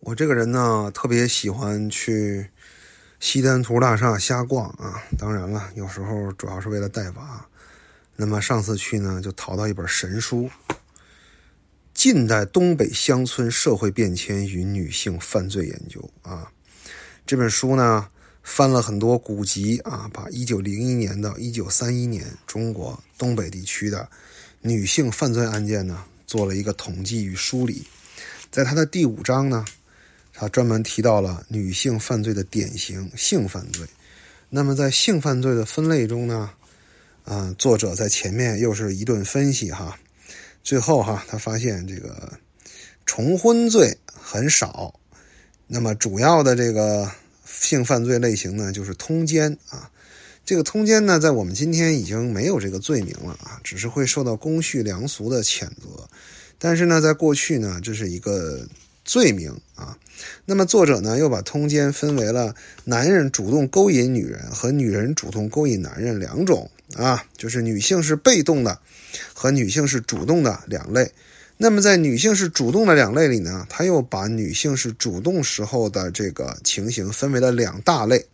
我这个人呢，特别喜欢去西单图大厦瞎逛啊。当然了，有时候主要是为了带娃。那么上次去呢，就淘到一本神书《近代东北乡村社会变迁与女性犯罪研究》啊。这本书呢，翻了很多古籍啊，把1901年到1931年中国东北地区的女性犯罪案件呢，做了一个统计与梳理。在它的第五章呢。他专门提到了女性犯罪的典型性犯罪。那么在性犯罪的分类中呢，啊，作者在前面又是一顿分析哈，最后哈，他发现这个重婚罪很少。那么主要的这个性犯罪类型呢，就是通奸啊。这个通奸呢，在我们今天已经没有这个罪名了啊，只是会受到公序良俗的谴责。但是呢，在过去呢，这是一个。罪名啊，那么作者呢又把通奸分为了男人主动勾引女人和女人主动勾引男人两种啊，就是女性是被动的和女性是主动的两类。那么在女性是主动的两类里呢，他又把女性是主动时候的这个情形分为了两大类。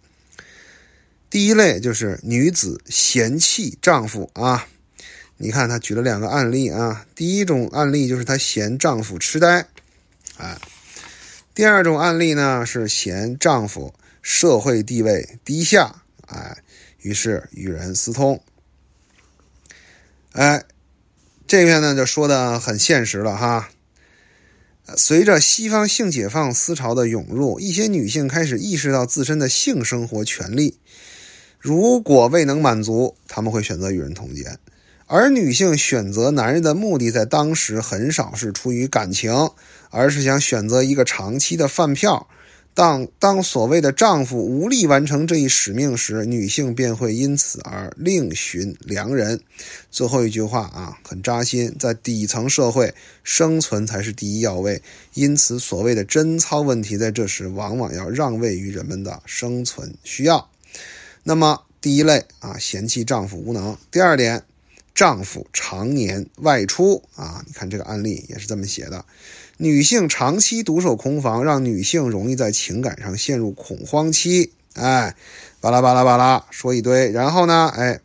第一类就是女子嫌弃丈夫啊，你看他举了两个案例啊，第一种案例就是她嫌丈夫痴呆。哎，第二种案例呢是嫌丈夫社会地位低下，哎，于是与人私通。哎，这边呢就说的很现实了哈。随着西方性解放思潮的涌入，一些女性开始意识到自身的性生活权利，如果未能满足，他们会选择与人通奸。而女性选择男人的目的，在当时很少是出于感情，而是想选择一个长期的饭票。当当所谓的丈夫无力完成这一使命时，女性便会因此而另寻良人。最后一句话啊，很扎心，在底层社会，生存才是第一要位。因此，所谓的贞操问题，在这时往往要让位于人们的生存需要。那么，第一类啊，嫌弃丈夫无能；第二点。丈夫常年外出啊，你看这个案例也是这么写的。女性长期独守空房，让女性容易在情感上陷入恐慌期。哎，巴拉巴拉巴拉说一堆，然后呢，哎，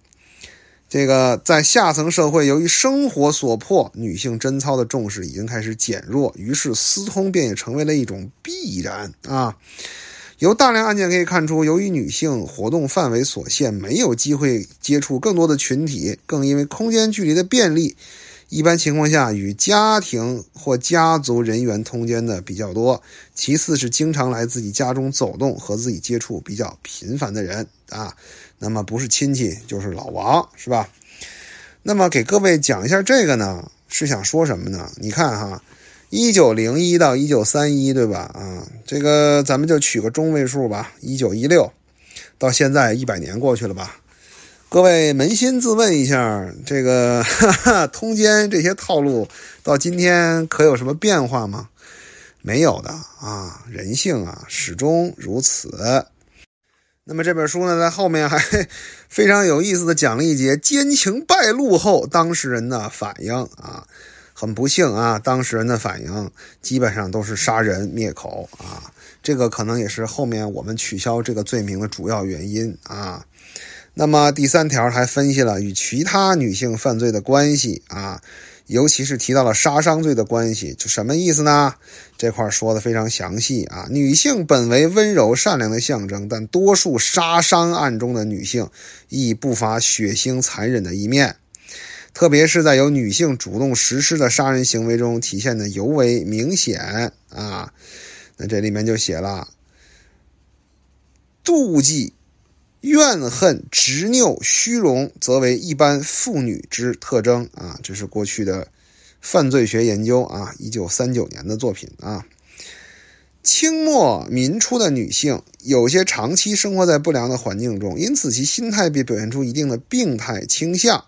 这个在下层社会，由于生活所迫，女性贞操的重视已经开始减弱，于是私通便也成为了一种必然啊。由大量案件可以看出，由于女性活动范围所限，没有机会接触更多的群体，更因为空间距离的便利，一般情况下与家庭或家族人员通奸的比较多。其次是经常来自己家中走动和自己接触比较频繁的人啊，那么不是亲戚就是老王，是吧？那么给各位讲一下这个呢，是想说什么呢？你看哈。一九零一到一九三一，对吧？啊，这个咱们就取个中位数吧。一九一六到现在一百年过去了吧？各位扪心自问一下，这个哈哈通奸这些套路到今天可有什么变化吗？没有的啊，人性啊始终如此。那么这本书呢，在后面还非常有意思的讲了一节奸情败露后当事人的反应啊。很不幸啊，当事人的反应基本上都是杀人灭口啊，这个可能也是后面我们取消这个罪名的主要原因啊。那么第三条还分析了与其他女性犯罪的关系啊，尤其是提到了杀伤罪的关系，就什么意思呢？这块说的非常详细啊。女性本为温柔善良的象征，但多数杀伤案中的女性亦不乏血腥残忍的一面。特别是在由女性主动实施的杀人行为中体现的尤为明显啊！那这里面就写了妒忌、怨恨、执拗、虚荣，则为一般妇女之特征啊！这是过去的犯罪学研究啊，一九三九年的作品啊。清末民初的女性，有些长期生活在不良的环境中，因此其心态便表现出一定的病态倾向。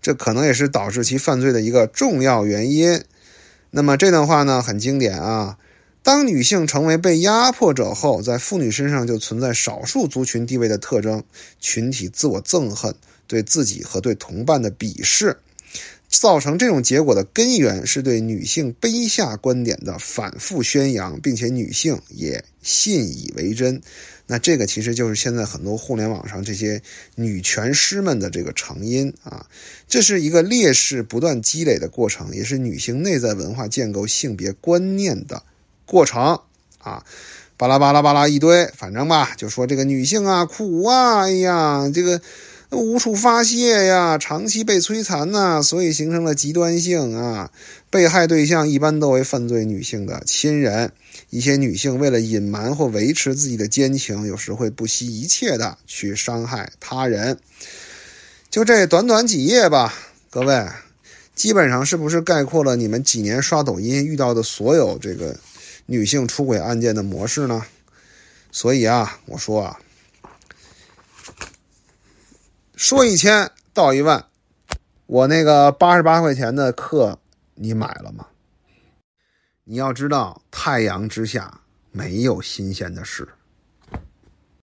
这可能也是导致其犯罪的一个重要原因。那么这段话呢，很经典啊。当女性成为被压迫者后，在妇女身上就存在少数族群地位的特征：群体自我憎恨，对自己和对同伴的鄙视。造成这种结果的根源是对女性卑下观点的反复宣扬，并且女性也信以为真。那这个其实就是现在很多互联网上这些女权师们的这个成因啊，这是一个劣势不断积累的过程，也是女性内在文化建构性别观念的过程啊。巴拉巴拉巴拉一堆，反正吧，就说这个女性啊苦啊，哎呀，这个无处发泄呀，长期被摧残呐，所以形成了极端性啊。被害对象一般都为犯罪女性的亲人。一些女性为了隐瞒或维持自己的奸情，有时会不惜一切的去伤害他人。就这短短几页吧，各位，基本上是不是概括了你们几年刷抖音遇到的所有这个女性出轨案件的模式呢？所以啊，我说啊，说一千道一万，我那个八十八块钱的课你买了吗？你要知道，太阳之下没有新鲜的事。